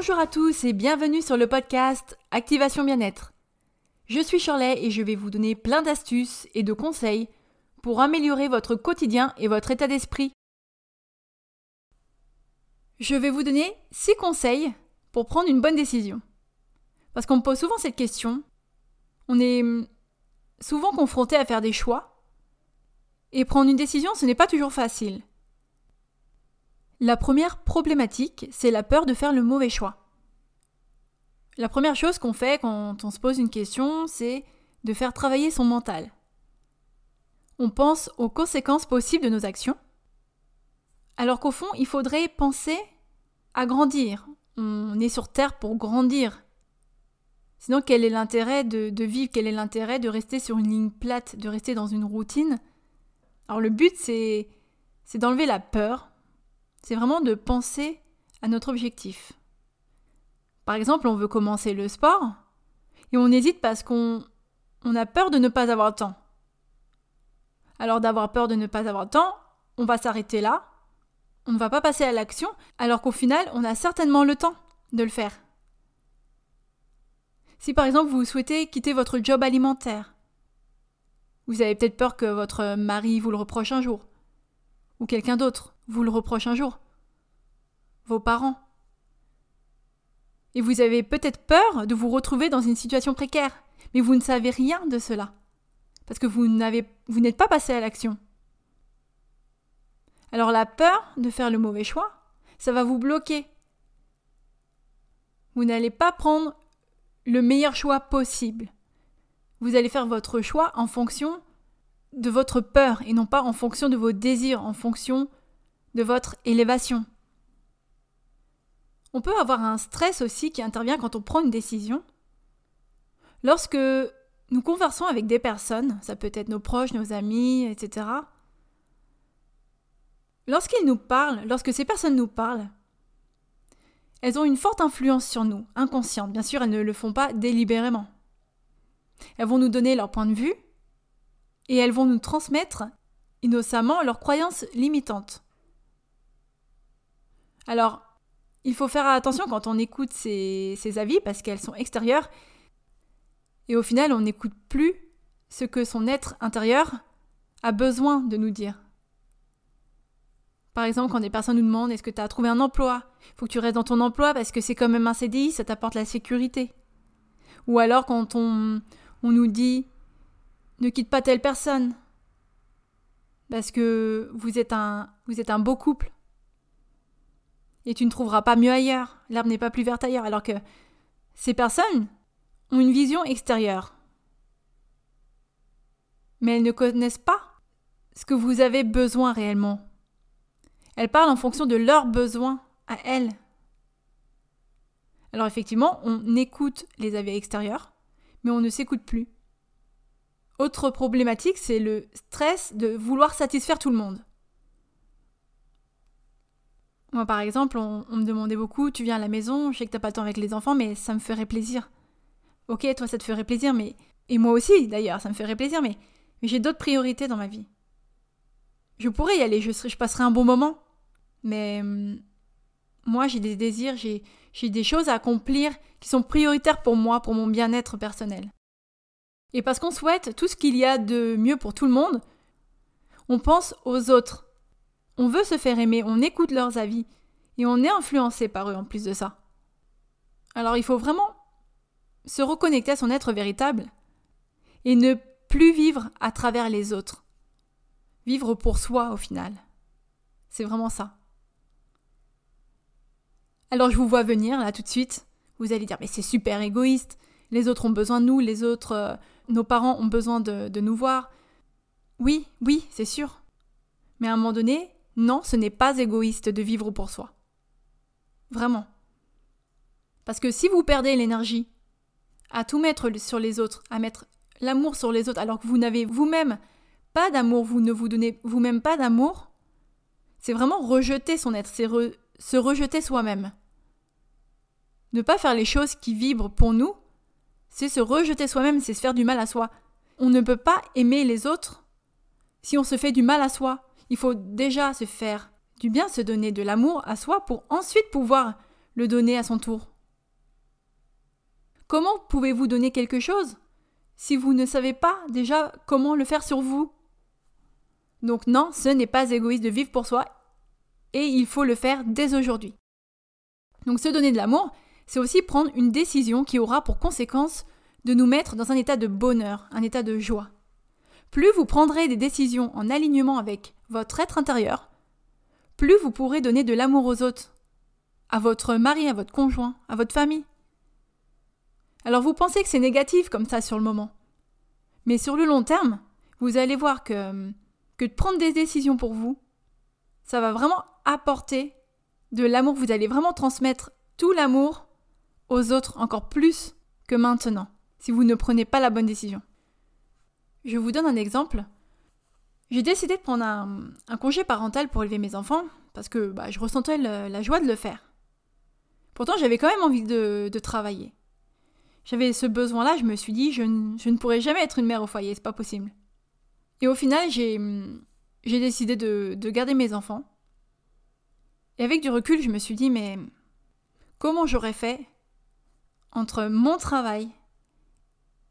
Bonjour à tous et bienvenue sur le podcast Activation Bien-être. Je suis Shirley et je vais vous donner plein d'astuces et de conseils pour améliorer votre quotidien et votre état d'esprit. Je vais vous donner 6 conseils pour prendre une bonne décision. Parce qu'on me pose souvent cette question. On est souvent confronté à faire des choix. Et prendre une décision, ce n'est pas toujours facile. La première problématique, c'est la peur de faire le mauvais choix. La première chose qu'on fait quand on se pose une question, c'est de faire travailler son mental. On pense aux conséquences possibles de nos actions, alors qu'au fond, il faudrait penser à grandir. On est sur Terre pour grandir. Sinon, quel est l'intérêt de, vivre? Quel est l'intérêt de rester sur une ligne plate, de rester dans une routine? Alors le but, c'est d'enlever la peur, c'est vraiment de penser à notre objectif. Par exemple, on veut commencer le sport et on hésite parce qu'on on a peur de ne pas avoir le temps. Alors d'avoir peur de ne pas avoir le temps, on va s'arrêter là, on ne va pas passer à l'action, alors qu'au final, on a certainement le temps de le faire. Si par exemple vous souhaitez quitter votre job alimentaire, vous avez peut-être peur que votre mari vous le reproche un jour, ou quelqu'un d'autre vous le reproche un jour. Vos parents. Et vous avez peut-être peur de vous retrouver dans une situation précaire, mais vous ne savez rien de cela. Parce que vous vous n'êtes pas passé à l'action. Alors la peur de faire le mauvais choix, ça va vous bloquer. Vous n'allez pas prendre le meilleur choix possible. Vous allez faire votre choix en fonction de votre peur et non pas en fonction de vos désirs, en fonction de votre élévation. On peut avoir un stress aussi qui intervient quand on prend une décision. Lorsque nous conversons avec des personnes, ça peut être nos proches, nos amis, etc. Lorsqu'ils nous parlent, lorsque ces personnes nous parlent, elles ont une forte influence sur nous, inconsciente. Bien sûr, elles ne le font pas délibérément. Elles vont nous donner leur point de vue et elles vont nous transmettre innocemment leurs croyances limitantes. Alors, il faut faire attention quand on écoute ces, avis parce qu'elles sont extérieures et au final, on n'écoute plus ce que son être intérieur a besoin de nous dire. Par exemple, quand des personnes nous demandent est-ce que tu as trouvé un emploi? Il faut que tu restes dans ton emploi parce que c'est quand même un CDI, ça t'apporte la sécurité. Ou alors quand on, nous dit ne quitte pas telle personne parce que vous êtes un beau couple et tu ne trouveras pas mieux ailleurs, l'herbe n'est pas plus verte ailleurs, alors que ces personnes ont une vision extérieure. Mais elles ne connaissent pas ce que vous avez besoin réellement. Elles parlent en fonction de leurs besoins à elles. Alors effectivement, on écoute les avis extérieurs, mais on ne s'écoute plus. Autre problématique, c'est le stress de vouloir satisfaire tout le monde. Moi, par exemple, on, me demandait beaucoup, tu viens à la maison, je sais que t'as pas le temps avec les enfants, mais ça me ferait plaisir. Ok, toi, ça te ferait plaisir, mais... Et moi aussi, d'ailleurs, ça me ferait plaisir, mais, j'ai d'autres priorités dans ma vie. Je pourrais y aller, je, je passerai un bon moment. Mais hum, moi, j'ai des désirs, j'ai des choses à accomplir qui sont prioritaires pour moi, pour mon bien-être personnel. Et parce qu'on souhaite tout ce qu'il y a de mieux pour tout le monde, on pense aux autres, on veut se faire aimer, on écoute leurs avis, et on est influencé par eux en plus de ça. Alors il faut vraiment se reconnecter à son être véritable et ne plus vivre à travers les autres. Vivre pour soi au final. C'est vraiment ça. Alors je vous vois venir là tout de suite. Vous allez dire mais c'est super égoïste. Les autres ont besoin de nous, les autres, euh, nos parents ont besoin de, de nous voir. Oui, oui, c'est sûr. Mais à un moment donné, non, ce n'est pas égoïste de vivre pour soi. Vraiment. Parce que si vous perdez l'énergie à tout mettre sur les autres, à mettre l'amour sur les autres, alors que vous n'avez vous-même pas d'amour, vous ne vous donnez vous-même pas d'amour, c'est vraiment rejeter son être, c'est se rejeter soi-même. Ne pas faire les choses qui vibrent pour nous, c'est se rejeter soi-même, c'est se faire du mal à soi. On ne peut pas aimer les autres si on se fait du mal à soi. Il faut déjà se faire du bien, se donner de l'amour à soi pour ensuite pouvoir le donner à son tour Comment pouvez-vous donner quelque chose si vous ne savez pas déjà comment le faire sur vous? Donc non, ce n'est pas égoïste de vivre pour soi et il faut le faire dès aujourd'hui. Donc se donner de l'amour, c'est aussi prendre une décision qui aura pour conséquence de nous mettre dans un état de bonheur, un état de joie. Plus vous prendrez des décisions en alignement avec votre être intérieur, plus vous pourrez donner de l'amour aux autres, à votre mari, à votre conjoint, à votre famille. Alors vous pensez que c'est négatif comme ça sur le moment. Mais sur le long terme, vous allez voir que, de prendre des décisions pour vous, ça va vraiment apporter de l'amour. Vous allez vraiment transmettre tout l'amour aux autres encore plus que maintenant, si vous ne prenez pas la bonne décision. Je vous donne un exemple. J'ai décidé de prendre un, congé parental pour élever mes enfants, parce que bah, je ressentais la joie de le faire. Pourtant, j'avais quand même envie de, travailler. J'avais ce besoin-là, je me suis dit, je, ne pourrais jamais être une mère au foyer, c'est pas possible. Et au final, j'ai décidé de, de garder mes enfants. Et avec du recul, je me suis dit, mais comment j'aurais fait entre mon travail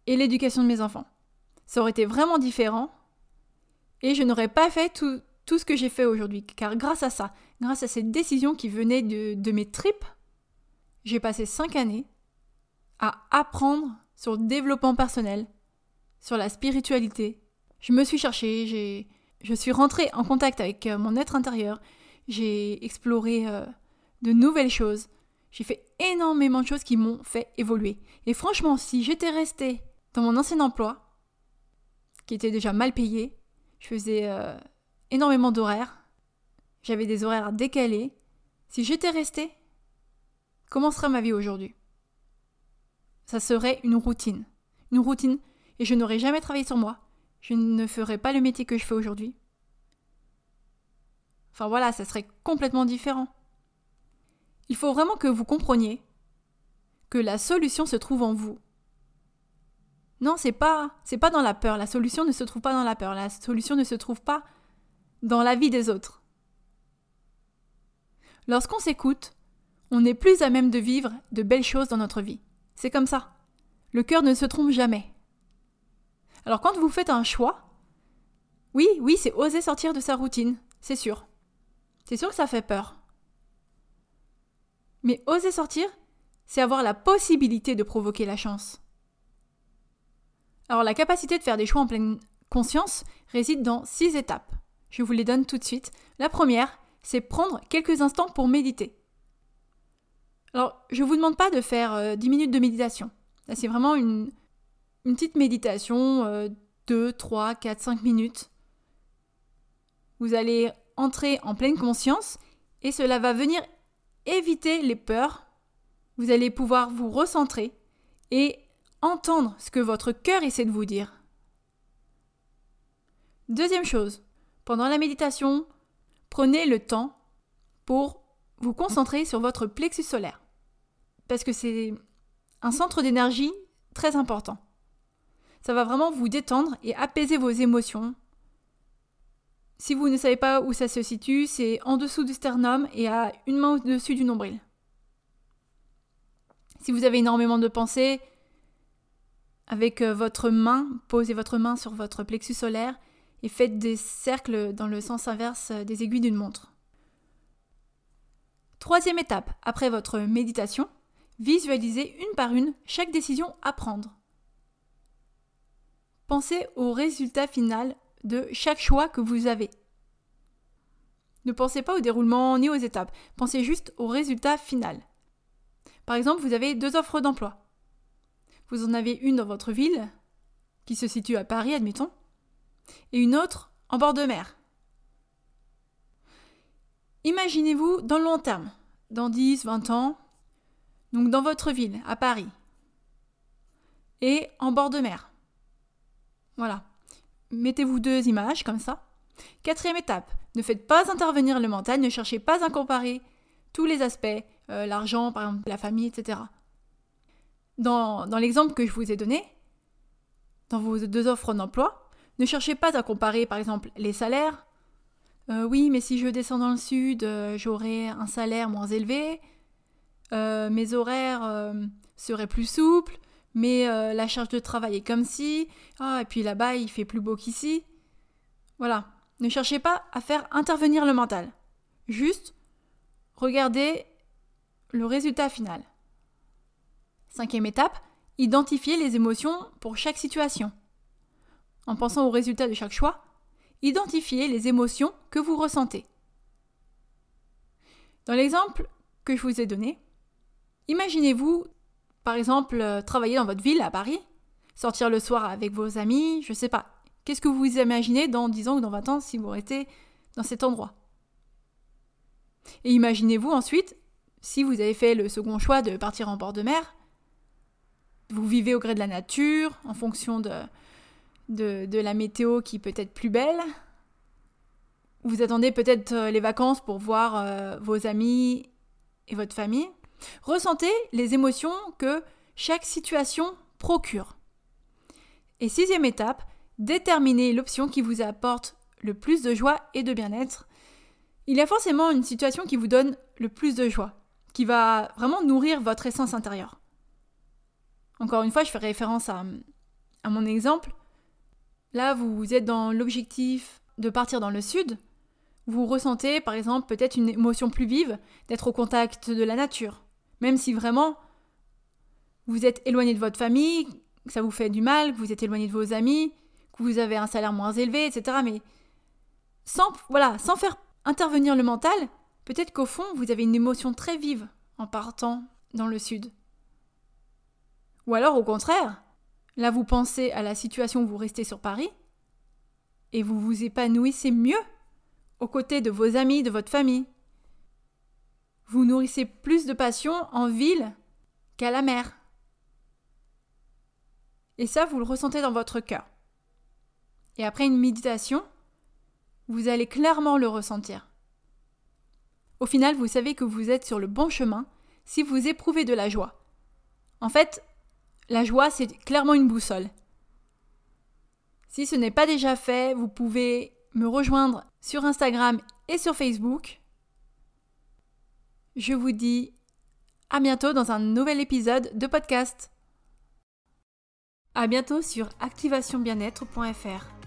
et l'éducation de mes enfants? Ça aurait été vraiment différent et je n'aurais pas fait tout, ce que j'ai fait aujourd'hui. Car grâce à ça, grâce à cette décision qui venait de, mes tripes, j'ai passé cinq années à apprendre sur le développement personnel, sur la spiritualité. Je me suis cherchée, je suis rentrée en contact avec euh, mon être intérieur, j'ai exploré euh, de nouvelles choses, j'ai fait énormément de choses qui m'ont fait évoluer. Et franchement, si j'étais restée dans mon ancien emploi, qui était déjà mal payé, je faisais euh, énormément d'horaires, j'avais des horaires décalés, si j'étais restée, comment serait ma vie aujourd'hui? Ça serait une routine. Une routine, et je n'aurais jamais travaillé sur moi. Je ne ferais pas le métier que je fais aujourd'hui. Enfin voilà, ça serait complètement différent. Il faut vraiment que vous compreniez que la solution se trouve en vous. Non, c'est pas c'est pas dans la peur, la solution ne se trouve pas dans la peur, la solution ne se trouve pas dans la vie des autres. Lorsqu'on s'écoute, on est plus à même de vivre de belles choses dans notre vie. C'est comme ça. Le cœur ne se trompe jamais. Alors quand vous faites un choix, oui, oui, c'est oser sortir de sa routine, c'est sûr. C'est sûr que ça fait peur. Mais oser sortir, c'est avoir la possibilité de provoquer la chance. Alors la capacité de faire des choix en pleine conscience réside dans six étapes. Je vous les donne tout de suite. La première, c'est prendre quelques instants pour méditer. Alors, je ne vous demande pas de faire 10 euh, minutes de méditation. c'est vraiment une, petite méditation, 2, 3, 4, 5 minutes. Vous allez entrer en pleine conscience et cela va venir éviter les peurs, vous allez pouvoir vous recentrer et entendre ce que votre cœur essaie de vous dire. Deuxième chose, pendant la méditation, prenez le temps pour vous concentrer sur votre plexus solaire. Parce que c'est un centre d'énergie très important. Ça va vraiment vous détendre et apaiser vos émotions, si vous ne savez pas où ça se situe, c'est en dessous du sternum et à une main au-dessus du nombril. Si vous avez énormément de pensées, avec euh, votre main, posez votre main sur votre plexus solaire et faites des cercles dans le sens inverse euh, des aiguilles d'une montre. Troisième étape, après votre méditation, visualisez une par une chaque décision à prendre. Pensez au résultat final de chaque choix que vous avez. Ne pensez pas au déroulement ni aux étapes, pensez juste au résultat final. Par exemple, vous avez deux offres d'emploi. Vous en avez une dans votre ville, qui se situe à Paris, admettons, et une autre en bord de mer. Imaginez-vous dans le long terme, dans 10, 20 ans, donc dans votre ville, à Paris, et en bord de mer. Voilà. Mettez-vous deux images comme ça. Quatrième étape, ne faites pas intervenir le mental, ne cherchez pas à comparer tous les aspects, euh, l'argent, par exemple, la famille, etc. Dans, l'exemple que je vous ai donné, dans vos deux offres d'emploi, ne cherchez pas à comparer, par exemple, les salaires. Euh, oui, mais si je descends dans le sud, euh, j'aurai un salaire moins élevé. euh, mes horaires seraient plus souples, mais la charge de travail est comme si, ah, et puis là-bas il fait plus beau qu'ici. Voilà, ne cherchez pas à faire intervenir le mental. Juste, regardez le résultat final. Cinquième étape, identifiez les émotions pour chaque situation. En pensant au résultat de chaque choix, identifiez les émotions que vous ressentez. Dans l'exemple que je vous ai donné, imaginez-vous, par exemple, euh, travailler dans votre ville à Paris, sortir le soir avec vos amis, je sais pas. Qu'est-ce que vous imaginez dans 10 ans ou dans 20 ans si vous restez dans cet endroit? Et imaginez-vous ensuite, si vous avez fait le second choix de partir en bord de mer, vous vivez au gré de la nature, en fonction de, la météo qui peut être plus belle. Vous attendez peut-être euh, les vacances pour voir euh, vos amis et votre famille. Ressentez les émotions que chaque situation procure. Et sixième étape, déterminez l'option qui vous apporte le plus de joie et de bien-être. Il y a forcément une situation qui vous donne le plus de joie, qui va vraiment nourrir votre essence intérieure. Encore une fois, je fais référence à, mon exemple. Là, vous êtes dans l'objectif de partir dans le sud. Vous ressentez, par exemple, peut-être une émotion plus vive d'être au contact de la nature. Même si vraiment vous êtes éloigné de votre famille, que ça vous fait du mal, que vous êtes éloigné de vos amis, que vous avez un salaire moins élevé, etc. Mais sans, voilà, sans faire intervenir le mental, peut-être qu'au fond, vous avez une émotion très vive en partant dans le sud. Ou alors, au contraire, Là, vous pensez à la situation où vous restez sur Paris et vous vous épanouissez mieux aux côtés de vos amis, de votre famille. Vous nourrissez plus de passion en ville qu'à la mer. Et ça, vous le ressentez dans votre cœur. Et après une méditation, vous allez clairement le ressentir. Au final, vous savez que vous êtes sur le bon chemin si vous éprouvez de la joie. En fait, la joie, c'est clairement une boussole. Si ce n'est pas déjà fait, vous pouvez me rejoindre sur Instagram et sur Facebook. Je vous dis à bientôt dans un nouvel épisode de podcast. À bientôt sur activationbienêtre.fr.